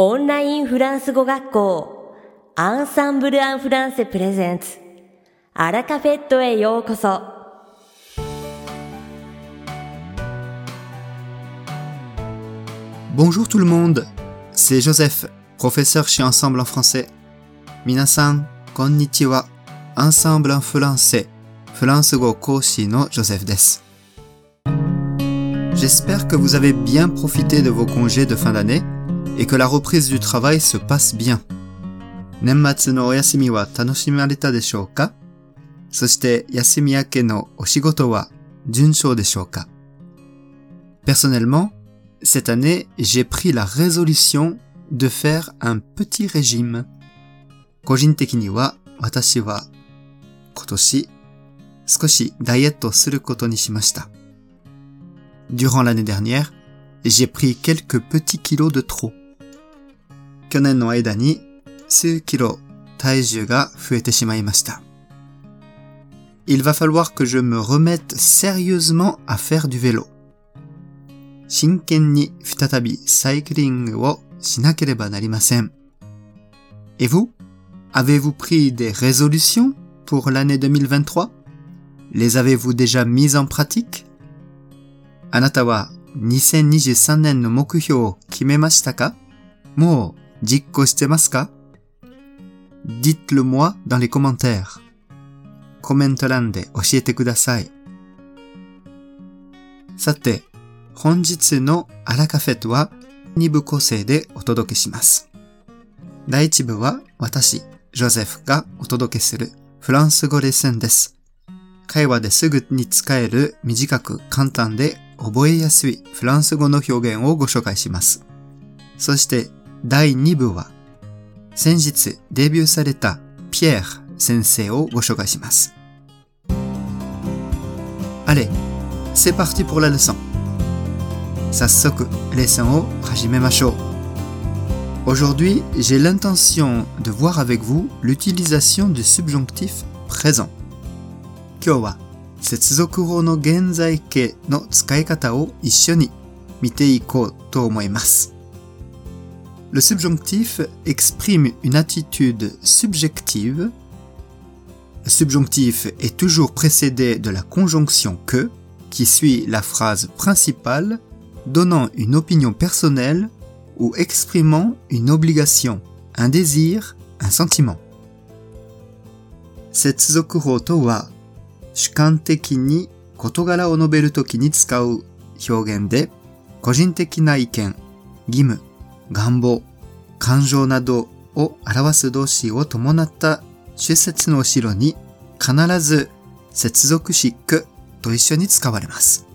オンラインフランス語学校アンサンブル・アン・フランセプレゼンツアラカフェットへようこそ「Bonjour tout le monde, c'est Joseph, professeur chez Ensemble en français. 皆さん、こんにちは。Ensemble en français, フランス語講師の Joseph です。J'espère que vous avez bien profité de vos congés de fin d'année et que la reprise du travail se passe bien. 年末のお休みは楽しまれたでしょうかそして休み明けのお仕事は順調でしょうか Personnellement, cette année, j'ai pris la résolution de faire un petit régime. 個人的には私は今年少しダイエットすることにしました。Durant l'année dernière, j'ai pris quelques petits kilos de trop. 去年の間に数キロ体重が増えてしまいました。Il va falloir que je me remette sérieusement à faire du vélo. 真剣に再びサイクリングをしなければなりません。Et vous? Avez-vous pris des résolutions pour l'année 2023? Les avez-vous déjà mises en pratique? あなたは2023年の目標を決めましたかもう 実行してますか Dites-le moi dans les commentaires. コメント欄で教えてください。さて、本日のアラカフェットは2部構成でお届けします。第1部は私、ジョゼフがお届けするフランス語レッスンです。会話ですぐに使える短く簡単で覚えやすいフランス語の表現をご紹介します。そして第2部は先日デビューされたピエール先生をご紹介します。Allez, c'est parti pour la leçon. 早速、レッスンを始めましょう。Aujourd'hui, j'ai l'intention de voir avec vous l'utilisation du subjonctif présent. 今日は接続法の現在形の使い方を一緒に見ていこうと思います。 le subjonctif exprime une attitude subjective. Le subjonctif est toujours précédé de la conjonction que, qui suit la phrase principale, donnant une opinion personnelle ou exprimant une obligation, un désir, un sentiment. To wa ni o de, 使う表現で個人的な意見、義務、願望、感情などを表す動詞を伴った主節の後ろに必ず接続詞queと一緒に使われます。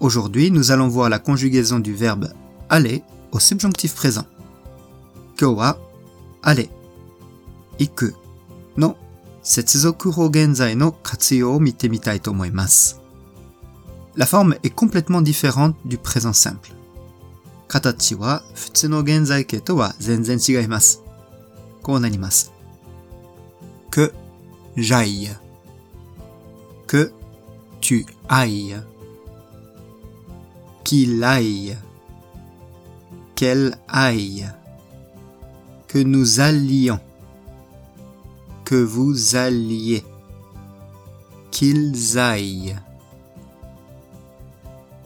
Aujourd'hui, nous allons voir la conjugaison du verbe aller au subjonctif présent. 今日は aller 行くの接続法現在の活用を見てみたいと思います。La forme est complètement différente du présent simple. 形は普通の現在形とは全然違います。こうなります。que j'aille que tu ailles qu'il aille qu'elle aille que nous allions que vous alliez qu'ils aillent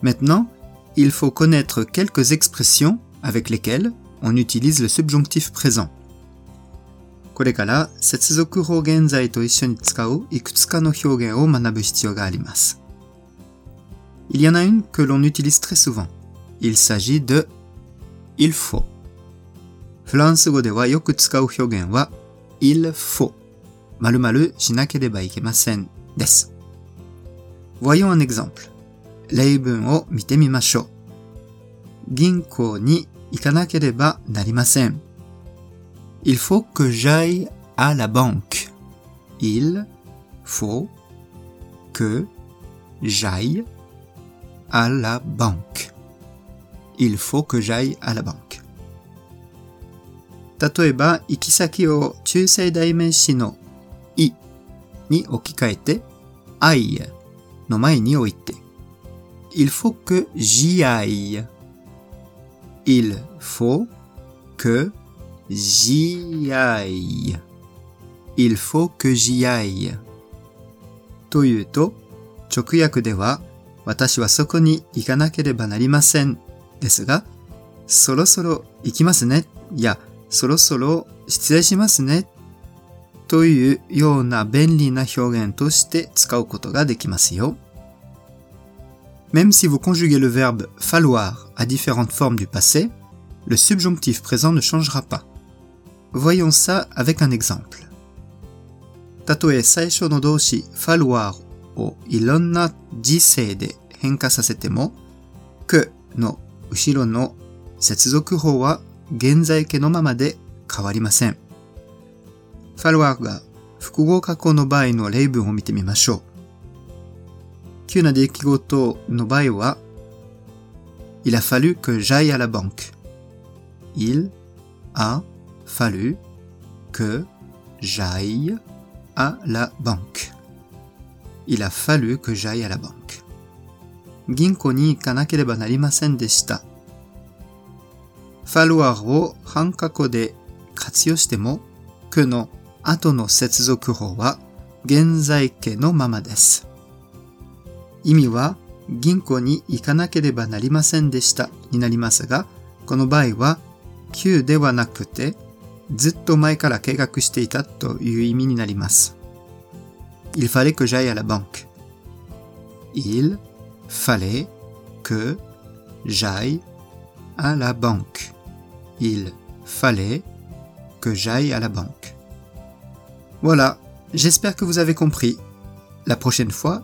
Maintenant, il faut connaître quelques expressions avec lesquelles on utilise le subjonctif présent. これから接続法現在と一緒に使ういくつかの表現を学ぶ必要があります。Il y en a une que l'on utilise très souvent. Il s'agit de il faut. フランス語ではよく使う表現は il faut 〇〇しなければいけませんです。Voyons un exemple. 例文を見てみましょう。銀行に行かなければなりません。Il faut que j'aille à la banque. Il faut que j'aille à la banque. Il faut que j'aille à la banque. 例えば、行き先を中性代名詞のいに置き換えて、I の前に置いて、Il faut que j'y aille. Il faut que j'y aille. Il faut que j'y aille. というと、直訳では、私はそこに行かなければなりません。ですが、そろそろ行きますね。いや、そろそろ失礼しますね。というような便利な表現として使うことができますよ。Même si vous conjuguez le verbe falloir à différentes formes du passé, le subjonctif présent ne changera pas. Voyons ça avec un exemple. Tatoe saisho no doushi falloir o ironna jisei de henka sasete mo, que no ushiro no setsuzoku ho wa genzai ke no mama de kawarimasen. Falloir ga fukugoka ko no bai no leibun o mite mimashou. 急な出来事の場合は、Il a fallu que j'aille à la banque. Il a fallu que j'aille à la banque. Il a fallu que j'aille à la banque. 銀行に行かなければなりませんでした。falloir を半過去で活用しても、que の後の接続法は現在形のままです。 意味は銀行に行かなければなりませんでしたになりますが、この場合は急ではなくてずっと前から計画していたという意味になります。Il fallait que j'aille à la banque. Il fallait que j'aille à la banque. Il fallait que j'aille à la banque. Voilà, j'espère que vous avez compris. La prochaine fois,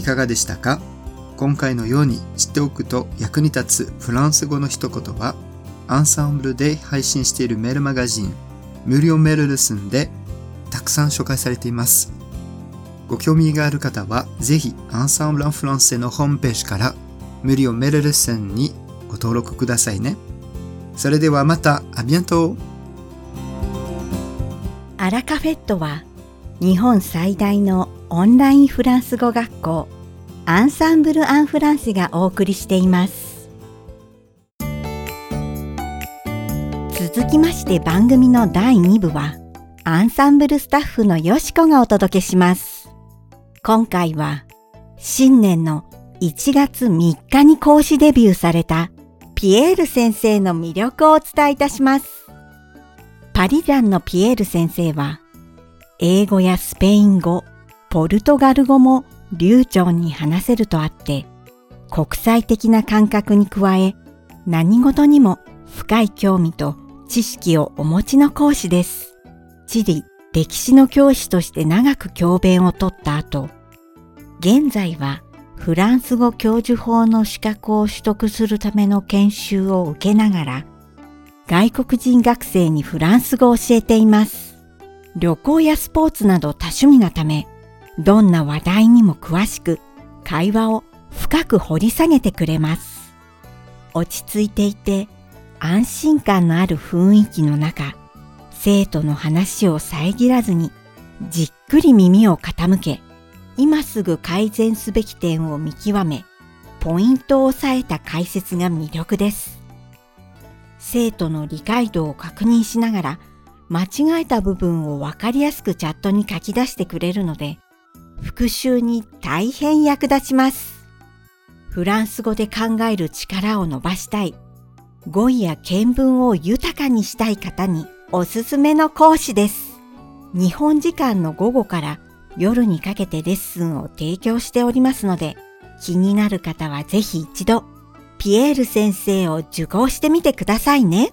いかがでしたか？今回のように知っておくと役に立つフランス語の一言はアンサンブルで配信しているメールマガジン無料メールレッスンでたくさん紹介されています。ご興味がある方はぜひアンサンブル・ン・フランセのホームページから無料メールレッスンにご登録くださいね。それではまた、アビアントアラカフェットは日本最大のオンラインフランス語学校アンサンブル・アン・フランセがお送りしています。続きまして番組の第2部はアンサンブルスタッフのよしこがお届けします。今回は新年の1月3日に講師デビューされたピエール先生の魅力をお伝えいたします。パリジャンのピエール先生は英語やスペイン語、ポルトガル語も流暢に話せるとあって、国際的な感覚に加え、何事にも深い興味と知識をお持ちの講師です。地理、歴史の教師として長く教鞭を取った後、現在はフランス語教授法の資格を取得するための研修を受けながら、外国人学生にフランス語を教えています。旅行やスポーツなど多趣味なため、どんな話題にも詳しく会話を深く掘り下げてくれます。落ち着いていて安心感のある雰囲気の中、生徒の話を遮らずにじっくり耳を傾け、今すぐ改善すべき点を見極め、ポイントを押さえた解説が魅力です。生徒の理解度を確認しながら間違えた部分をわかりやすくチャットに書き出してくれるので、復習に大変役立ちます。フランス語で考える力を伸ばしたい、語彙や見聞を豊かにしたい方におすすめの講師です。日本時間の午後から夜にかけてレッスンを提供しておりますので、気になる方はぜひ一度、ピエール先生を受講してみてくださいね。